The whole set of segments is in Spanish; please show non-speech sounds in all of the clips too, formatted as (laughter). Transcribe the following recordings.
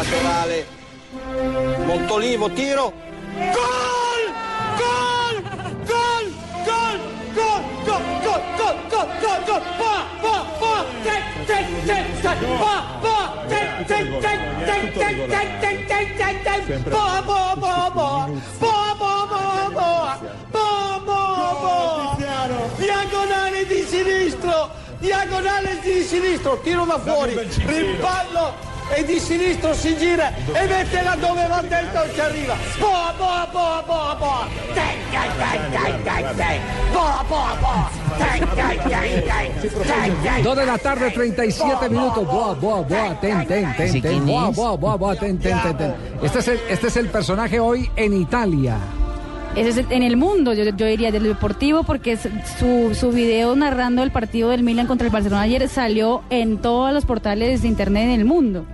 Laterale. Montolivo, tiro. Gol! Gol! Gol! Gol! Gol! Gol! Gol! Gol! Gol! Gol! Gol! Pa! Pa! Pa! Tek! Tek! Tek! Tek! Pa! Pa! Tek! Tek! Tek! Tek! Tek! Tek! Tek! Tek! Tek! Tek! Pa! Pa! Pa! Pa! Pa! Pa! Pa! Pa! Pa! Pa! Pa! Diagonale di sinistro! Diagonale di sinistro! Tiro da fuori! Rimpallo! E di sinistro si gira e mette là dove va dentro ci arriva. Boa, boa, boa, boa, boa. Dai, dai, dai, dai, dai, dai. Boa, boa, boa. Dai, dai, dai, dai. Dai, dai. 2 de la tarde, 37 minutos. Boa, boa, boa, ten, ten, ten, ten. Boa, boa, boa, boa, ten, ten, ten, ten. Este es el, este es el personaje hoy en Italia. Ese es el- en el mundo, yo, yo diría, del deportivo, porque es- su, su video narrando el partido del Milan contra el Barcelona ayer salió en todos los portales de internet en el mundo,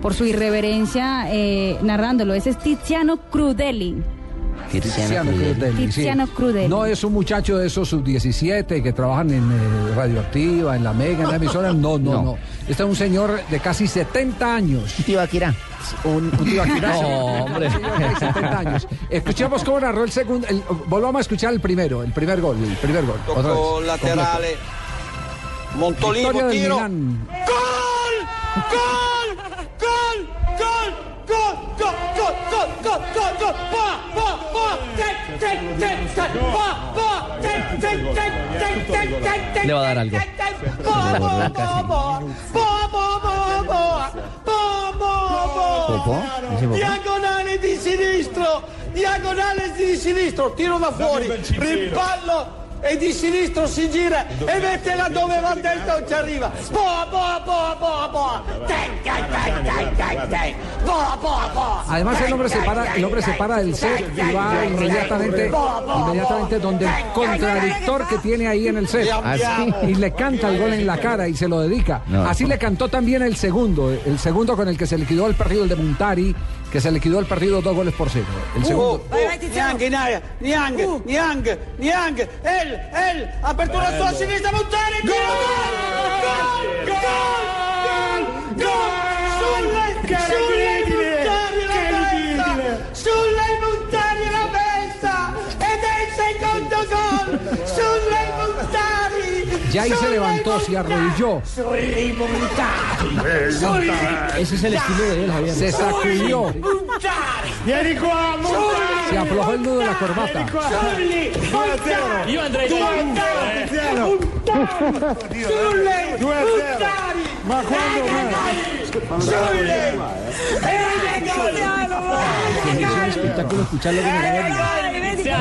por su irreverencia eh, narrándolo. Ese es Tiziano Crudeli. Tiziano Crudeli, sí. Tiziano Crudeli. No es un muchacho de esos sub-17 que trabajan en eh, Radioactiva, en la Mega, en la emisora. No, no, no, Este es un señor de casi 70 años. Tío Akira. Un, un tío aquí. (laughs) No, hombre. 70 años. Escuchemos cómo narró el segundo. el- volvamos a escuchar el primero, el primer gol, el primer gol. Otra vez, laterale. Montolivo, Victoria del tiro. Gol! Gol! go, go, go, Le va a dar algo. Diagonale di sinistro, diagonale di sinistro, tiro da fuori, rimpallo, e di sinistro si gira e mette là dove va dentro ci arriva. Boa, boa, boa, boa, boa. Boa, boa, boa. Además el hombre se para, el hombre se para del set y va inmediatamente, inmediatamente donde el contradictor que tiene ahí en el set. Así. Y le canta el gol en la cara y se lo dedica. Así le cantó también el segundo, el segundo con el que se liquidó el partido el de Montari, que se le quedó el partido dos goles por cero. El segundo. Niang, Niang, Niang, Niang, él, él, apertura sua sinistra, Montani, gol, gol, gol, gol, gol, gol, Ya ahí se levantó, se arrodilló. Ese es el estilo de él, Javier. Se sacudió. Se aflojó el nudo de la corbata.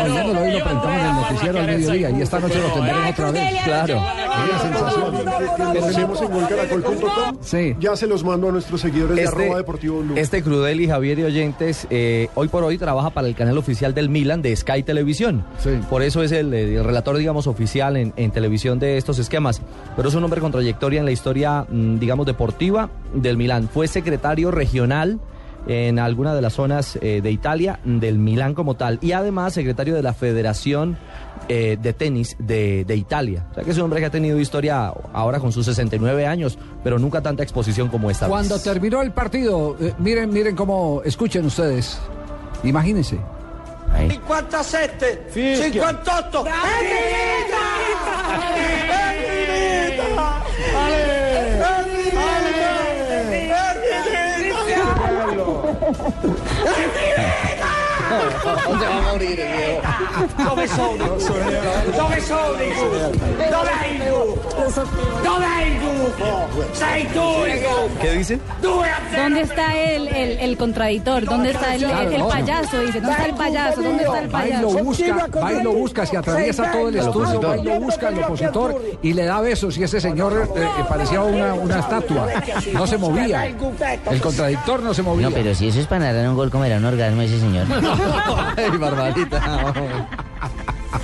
Es un noticiero al mediodía y esta noche lo tendremos otra vez. Claro. Tenemos en golcaracol.com. Sí. Ya se los mando a nuestros seguidores de Este, arroba deportivo blue. este Crudeli, Javier y oyentes, eh, hoy por hoy trabaja para el canal oficial del Milan de Sky Televisión. Sí. Por eso es el, el relator, digamos, oficial en, en televisión de estos esquemas. Pero es un hombre con trayectoria en la historia, mm, digamos, deportiva del Milan. Fue secretario regional en alguna de las zonas eh, de Italia, del Milán como tal, y además secretario de la Federación eh, de Tenis de, de Italia. O sea que es un hombre que ha tenido historia ahora con sus 69 años, pero nunca tanta exposición como esta. Cuando vez. terminó el partido, eh, miren, miren cómo, escuchen ustedes, imagínense. 57, 58. ¡È finita! ¿Dónde va a morir el viejo? Dove sono? Dove sono i? Dov'è Dov'è il gufo? Sei tu il gufo. ¿Qué dice? ¿Dónde está el, el, el contradictor? ¿Dónde está el, el- el payaso? Dice, ¿dónde está el payaso? ¿Dónde está el Va y lo payaso? busca, va y lo busca, se atraviesa todo el estudio, va y lo busca el opositor y le da besos y ese señor eh, eh, parecía una, una estatua, no se movía, el contradictor no se movía. No, pero si eso es para narrar un gol, ¿cómo era un orgasmo ese señor? (laughs) Ay, Barbarita.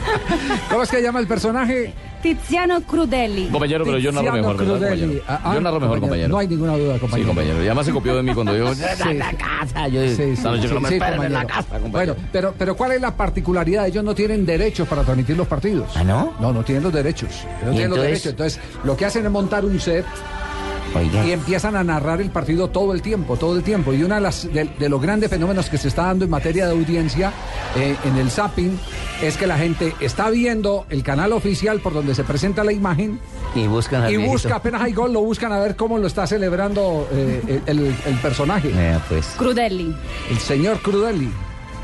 (laughs) ¿Cómo es que llama el personaje? Tiziano Crudeli. Compañero, pero yo narro Tiziano mejor, ¿verdad, Crudeli. compañero? Ah, ah, Yo narro mejor, compañero. No hay ninguna duda, Sí, compañero. compañero. Y además se copió de mí cuando yo... (laughs) Sí. casa! Yo, Sí, sí, esta noche sí, no me sí, esperen en la compañero. casa, compañero. Bueno, pero, pero ¿cuál es la particularidad? Ellos no tienen derechos para transmitir los partidos. ¿Ah, no? No, no tienen los derechos. No ¿Y tienen los entonces? derechos. Entonces, lo que hacen es montar un set Oiga. y empiezan a narrar el partido todo el tiempo, todo el tiempo. Y uno de, las, de, de los grandes fenómenos que se está dando en materia de audiencia eh, en el zapping es que la gente está viendo el canal oficial por donde se presenta la imagen Y buscan al y viejito. busca, apenas hay gol, lo buscan a ver cómo lo está celebrando eh, el, el- el personaje, pues. Crudeli. el señor Crudeli.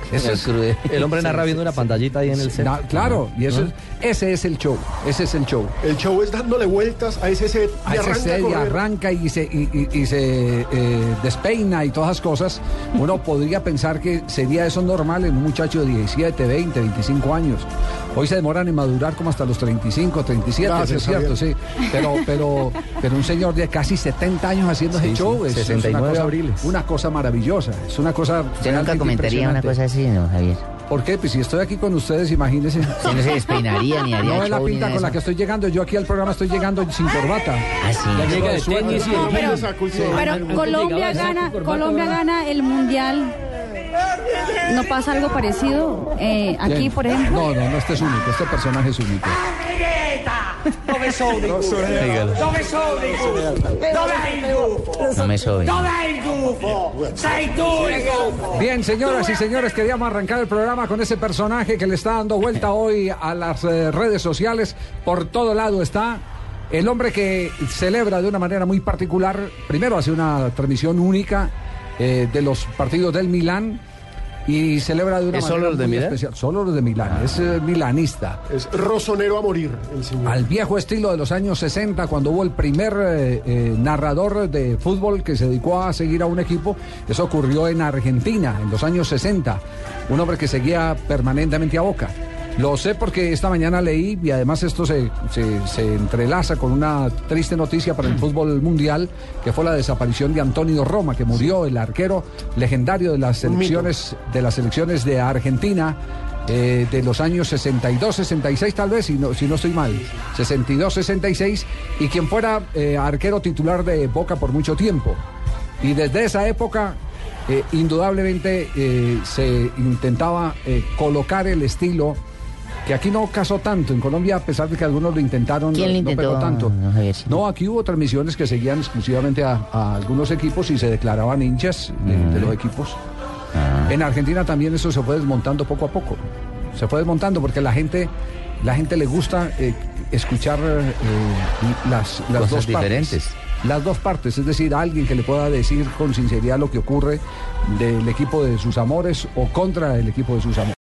(laughs) Ese es- Cruel. El hombre narra viendo una pantallita ahí en el set. Na- claro, y eso es- ese es el show, ese es el show. El show es dándole vueltas a ese set y A ese arranca set y arranca y se, y, y- y se eh, despeina y todas esas cosas, uno (laughs) podría pensar que sería eso normal en un muchacho de 17, 20, 25 años. Hoy se demoran en madurar como hasta los 35, 37, Gracias, eso es cierto, sí. Pero, pero, pero un señor de casi 70 años haciendo Sí, ese sí, show es, es 69 una, cosa, abriles. una cosa maravillosa, es una cosa Usted nunca comentaría una cosa así, ¿no, Javier? ¿Por qué? Pues si estoy aquí con ustedes, imagínense. (laughs) Usted no se despeinaría ni haría No es la pinta con la que estoy llegando. Yo aquí al programa estoy llegando sin corbata. Ah, sí. Ya Llega de llego de tenis y Pero. Pero Colombia gana, Colombia gana el mundial. ¿No pasa algo parecido eh, aquí, por ejemplo? No, no, no, este es único. Este personaje es único. Greta! Dove sono i gufi? Dígalo. Dove sono i gufi? Dov'è il gufo? No me sobe. Dov'è il gufo? Sei tu il gufo! Bien, señoras y señores, queríamos arrancar el programa con ese personaje que le está dando vuelta hoy a las eh, redes sociales. Por todo lado está el hombre que celebra de una manera muy particular. Primero hace una transmisión única eh, de los partidos del Milán. Y celebra de una ¿Es manera solo los de muy Milán? especial. Solo los de Milán. Es eh, milanista. Es rosonero a morir el señor. Al viejo estilo de los años 60, cuando hubo el primer eh, eh, narrador de fútbol que se dedicó a seguir a un equipo. Eso ocurrió en Argentina, en los años 60. Un hombre que seguía permanentemente a Boca. Lo sé porque esta mañana leí y además esto se, se- se entrelaza con una triste noticia para el fútbol mundial, que fue la desaparición de Antonio Roma, que murió, el arquero legendario de las selecciones, de las selecciones de Argentina eh, de los años 62, 66 tal vez, si no, si no estoy mal, 62, 66, y quien fuera eh, arquero titular de Boca por mucho tiempo. Y desde esa época, eh, indudablemente se intentaba colocar el estilo que aquí no casó tanto. En Colombia, a pesar de que algunos lo intentaron, ¿Quién no, lo no pegó tanto. Javiercito? No, aquí hubo transmisiones que seguían exclusivamente a, a algunos equipos y se declaraban hinchas de, de los equipos. En Argentina también eso se fue desmontando poco a poco. Se fue desmontando porque la gente, la gente le gusta eh, escuchar eh, las, las Cosas dos diferentes. partes. Las dos partes, es decir, alguien que le pueda decir con sinceridad lo que ocurre del equipo de sus amores o contra el equipo de sus amores.